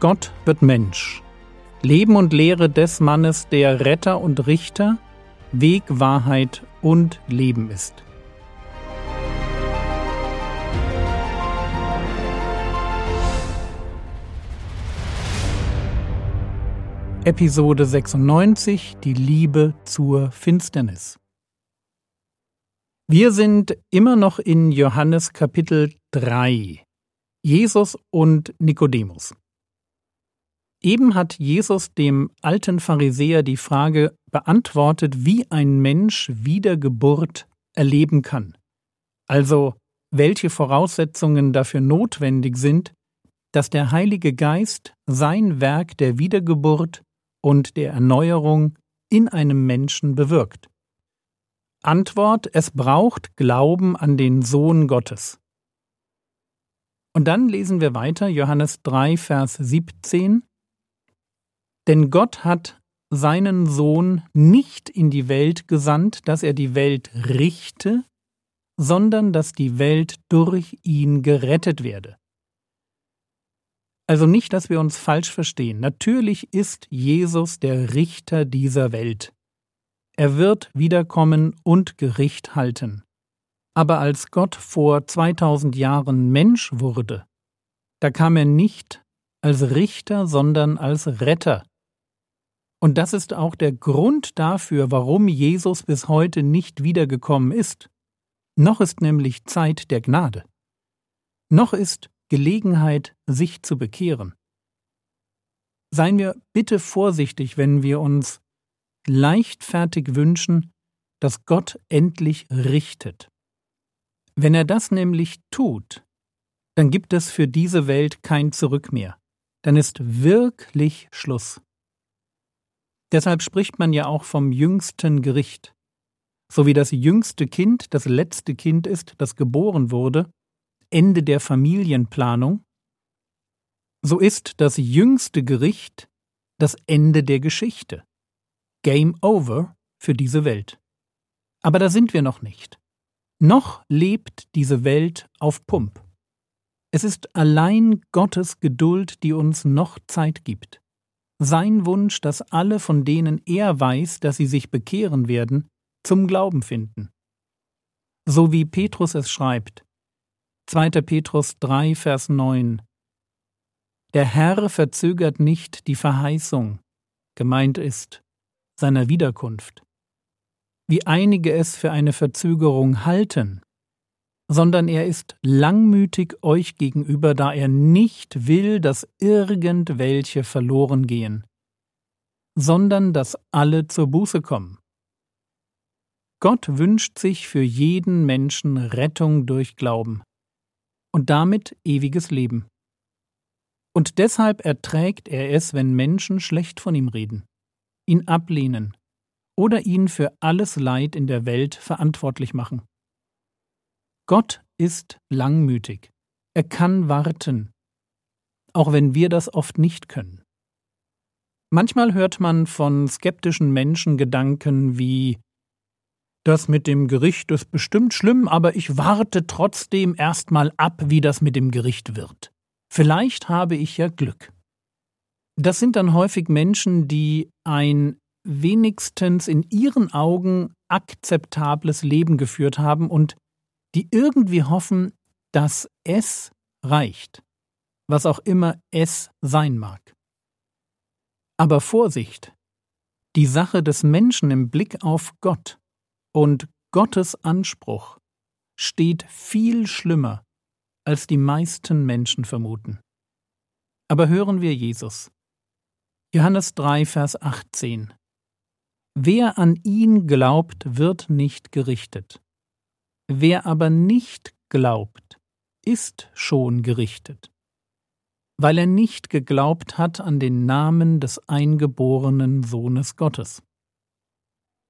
Gott wird Mensch. Leben und Lehre des Mannes, der Retter und Richter, Weg, Wahrheit und Leben ist. Episode 96 Die Liebe zur Finsternis. Wir sind immer noch in Johannes Kapitel 3. Jesus und Nikodemus. Eben hat Jesus dem alten Pharisäer die Frage beantwortet, wie ein Mensch Wiedergeburt erleben kann. Also welche Voraussetzungen dafür notwendig sind, dass der Heilige Geist sein Werk der Wiedergeburt und der Erneuerung in einem Menschen bewirkt. Antwort, es braucht Glauben an den Sohn Gottes. Und dann lesen wir weiter Johannes 3, Vers 17. Denn Gott hat seinen Sohn nicht in die Welt gesandt, dass er die Welt richte, sondern dass die Welt durch ihn gerettet werde. Also nicht, dass wir uns falsch verstehen. Natürlich ist Jesus der Richter dieser Welt. Er wird wiederkommen und Gericht halten. Aber als Gott vor 2000 Jahren Mensch wurde, da kam er nicht als Richter, sondern als Retter. Und das ist auch der Grund dafür, warum Jesus bis heute nicht wiedergekommen ist. Noch ist nämlich Zeit der Gnade. Noch ist Gelegenheit, sich zu bekehren. Seien wir bitte vorsichtig, wenn wir uns leichtfertig wünschen, dass Gott endlich richtet. Wenn er das nämlich tut, dann gibt es für diese Welt kein Zurück mehr. Dann ist wirklich Schluss. Deshalb spricht man ja auch vom jüngsten Gericht. So wie das jüngste Kind das letzte Kind ist, das geboren wurde, Ende der Familienplanung, so ist das jüngste Gericht das Ende der Geschichte. Game over für diese Welt. Aber da sind wir noch nicht. Noch lebt diese Welt auf Pump. Es ist allein Gottes Geduld, die uns noch Zeit gibt. Sein Wunsch, dass alle, von denen er weiß, dass sie sich bekehren werden, zum Glauben finden. So wie Petrus es schreibt, 2. Petrus 3, Vers 9 Der Herr verzögert nicht die Verheißung, gemeint ist, seiner Wiederkunft, wie einige es für eine Verzögerung halten, sondern er ist langmütig euch gegenüber, da er nicht will, dass irgendwelche verloren gehen, sondern dass alle zur Buße kommen. Gott wünscht sich für jeden Menschen Rettung durch Glauben und damit ewiges Leben. Und deshalb erträgt er es, wenn Menschen schlecht von ihm reden, ihn ablehnen oder ihn für alles Leid in der Welt verantwortlich machen. Gott ist langmütig, er kann warten, auch wenn wir das oft nicht können. Manchmal hört man von skeptischen Menschen Gedanken wie das mit dem Gericht ist bestimmt schlimm, aber ich warte trotzdem erstmal ab, wie das mit dem Gericht wird. Vielleicht habe ich ja Glück. Das sind dann häufig Menschen, die ein wenigstens in ihren Augen akzeptables Leben geführt haben und die irgendwie hoffen, dass es reicht, was auch immer es sein mag. Aber Vorsicht! Die Sache des Menschen im Blick auf Gott und Gottes Anspruch steht viel schlimmer, als die meisten Menschen vermuten. Aber hören wir Jesus. Johannes 3, Vers 18. Wer an ihn glaubt, wird nicht gerichtet. Wer aber nicht glaubt, ist schon gerichtet, weil er nicht geglaubt hat an den Namen des eingeborenen Sohnes Gottes.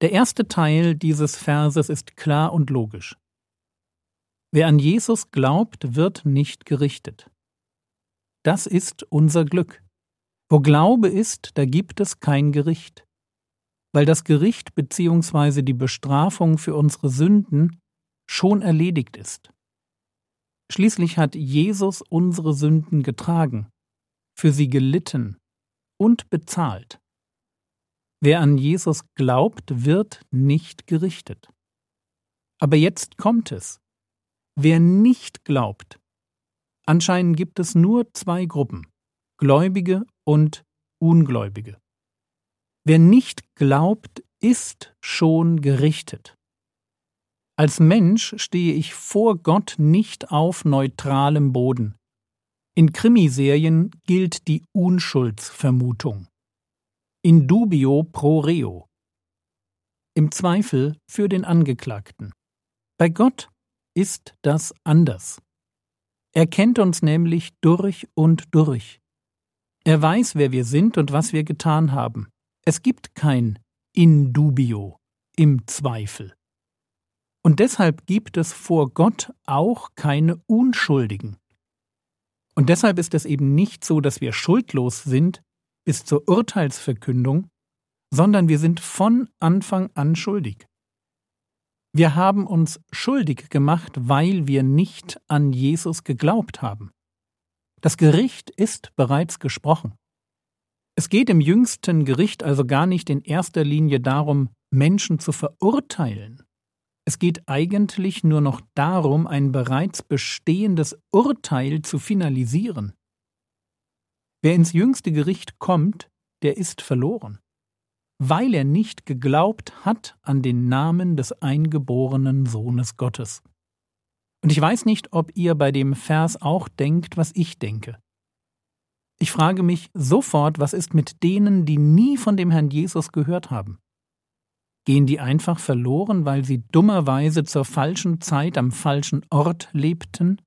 Der erste Teil dieses Verses ist klar und logisch. Wer an Jesus glaubt, wird nicht gerichtet. Das ist unser Glück. Wo Glaube ist, da gibt es kein Gericht. Weil das Gericht bzw. die Bestrafung für unsere Sünden schon erledigt ist. Schließlich hat Jesus unsere Sünden getragen, für sie gelitten und bezahlt. Wer an Jesus glaubt, wird nicht gerichtet. Aber jetzt kommt es. Wer nicht glaubt, anscheinend gibt es nur zwei Gruppen, Gläubige und Ungläubige. Wer nicht glaubt, ist schon gerichtet. Als Mensch stehe ich vor Gott nicht auf neutralem Boden. In Krimiserien gilt die Unschuldsvermutung. In dubio pro reo. Im Zweifel für den Angeklagten. Bei Gott ist das anders. Er kennt uns nämlich durch und durch. Er weiß, wer wir sind und was wir getan haben. Es gibt kein in dubio, im Zweifel. Und deshalb gibt es vor Gott auch keine Unschuldigen. Und deshalb ist es eben nicht so, dass wir schuldlos sind bis zur Urteilsverkündung, sondern wir sind von Anfang an schuldig. Wir haben uns schuldig gemacht, weil wir nicht an Jesus geglaubt haben. Das Gericht ist bereits gesprochen. Es geht im jüngsten Gericht also gar nicht in erster Linie darum, Menschen zu verurteilen, es geht eigentlich nur noch darum, ein bereits bestehendes Urteil zu finalisieren. Wer ins jüngste Gericht kommt, der ist verloren, weil er nicht geglaubt hat an den Namen des eingeborenen Sohnes Gottes. Und ich weiß nicht, ob ihr bei dem Vers auch denkt, was ich denke. Ich frage mich sofort, was ist mit denen, die nie von dem Herrn Jesus gehört haben? Gehen die einfach verloren, weil sie dummerweise zur falschen Zeit am falschen Ort lebten?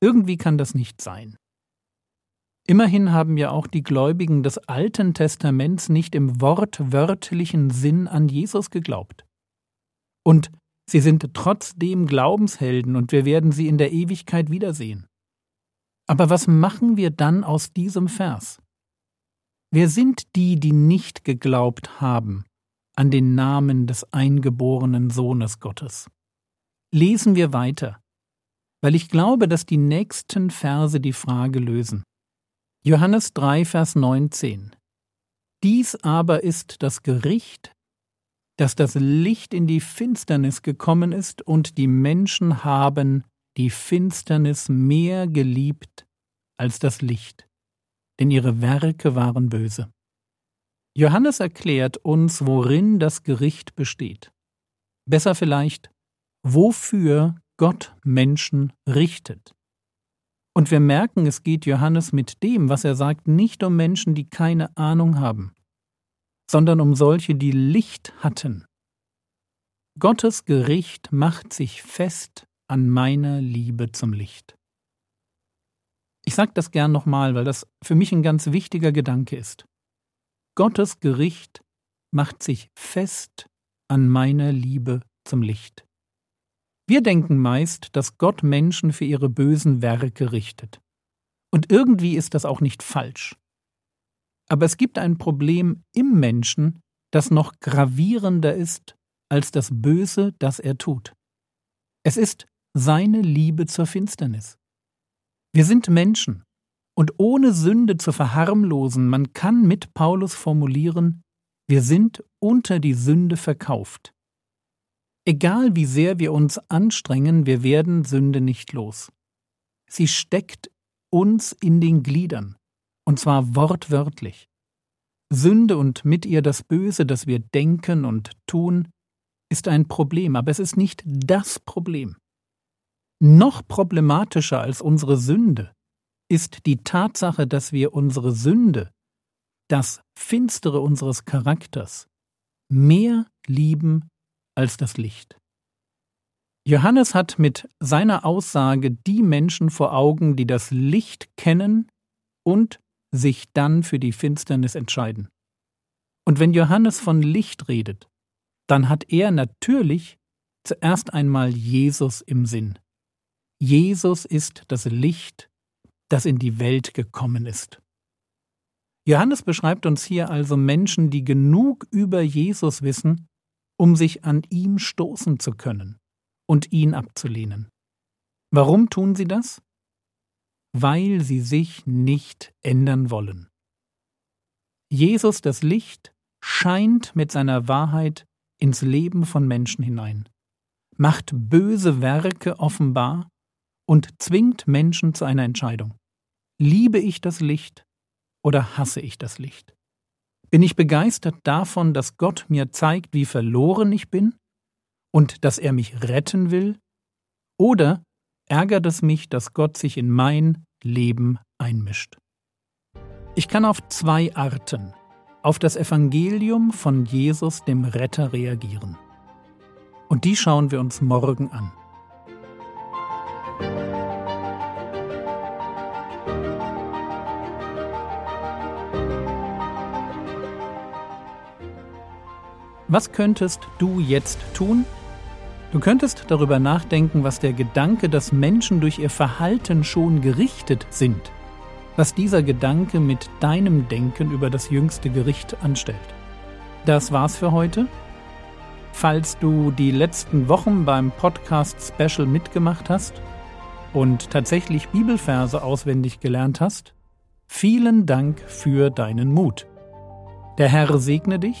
Irgendwie kann das nicht sein. Immerhin haben ja auch die Gläubigen des Alten Testaments nicht im wortwörtlichen Sinn an Jesus geglaubt. Und sie sind trotzdem Glaubenshelden und wir werden sie in der Ewigkeit wiedersehen. Aber was machen wir dann aus diesem Vers? Wer sind die, die nicht geglaubt haben an den Namen des eingeborenen Sohnes Gottes. Lesen wir weiter, weil ich glaube, dass die nächsten Verse die Frage lösen. Johannes 3, Vers 19. Dies aber ist das Gericht, dass das Licht in die Finsternis gekommen ist und die Menschen haben die Finsternis mehr geliebt als das Licht, denn ihre Werke waren böse. Johannes erklärt uns, worin das Gericht besteht. Besser vielleicht, wofür Gott Menschen richtet. Und wir merken, es geht Johannes mit dem, was er sagt, nicht um Menschen, die keine Ahnung haben, sondern um solche, die Licht hatten. Gottes Gericht macht sich fest an meiner Liebe zum Licht. Ich sage das gern nochmal, weil das für mich ein ganz wichtiger Gedanke ist. Gottes Gericht macht sich fest an meiner Liebe zum Licht. Wir denken meist, dass Gott Menschen für ihre bösen Werke richtet. Und irgendwie ist das auch nicht falsch. Aber es gibt ein Problem im Menschen, das noch gravierender ist als das Böse, das er tut. Es ist seine Liebe zur Finsternis. Wir sind Menschen, und ohne Sünde zu verharmlosen, man kann mit Paulus formulieren, wir sind unter die Sünde verkauft. Egal wie sehr wir uns anstrengen, wir werden Sünde nicht los. Sie steckt uns in den Gliedern, und zwar wortwörtlich. Sünde und mit ihr das Böse, das wir denken und tun, ist ein Problem, aber es ist nicht das Problem. Noch problematischer als unsere Sünde ist die Tatsache, dass wir unsere Sünde, das Finstere unseres Charakters, mehr lieben als das Licht. Johannes hat mit seiner Aussage die Menschen vor Augen, die das Licht kennen und sich dann für die Finsternis entscheiden. Und wenn Johannes von Licht redet, dann hat er natürlich zuerst einmal Jesus im Sinn. Jesus ist das Licht, das in die Welt gekommen ist. Johannes beschreibt uns hier also Menschen, die genug über Jesus wissen, um sich an ihm stoßen zu können und ihn abzulehnen. Warum tun sie das? weil sie sich nicht ändern wollen. Jesus, das Licht, scheint mit seiner Wahrheit ins Leben von Menschen hinein, macht böse Werke offenbar und zwingt Menschen zu einer Entscheidung. Liebe ich das Licht oder hasse ich das Licht? Bin ich begeistert davon, dass Gott mir zeigt, wie verloren ich bin und dass er mich retten will? Oder ärgert es mich, dass Gott sich in mein Leben einmischt? Ich kann auf zwei Arten auf das Evangelium von Jesus dem Retter reagieren. Und die schauen wir uns morgen an. Was könntest du jetzt tun? Du könntest darüber nachdenken, was der Gedanke, dass Menschen durch ihr Verhalten schon gerichtet sind, was dieser Gedanke mit deinem Denken über das jüngste Gericht anstellt. Das war's für heute. Falls du die letzten Wochen beim Podcast Special mitgemacht hast und tatsächlich Bibelverse auswendig gelernt hast, vielen Dank für deinen Mut. Der Herr segne dich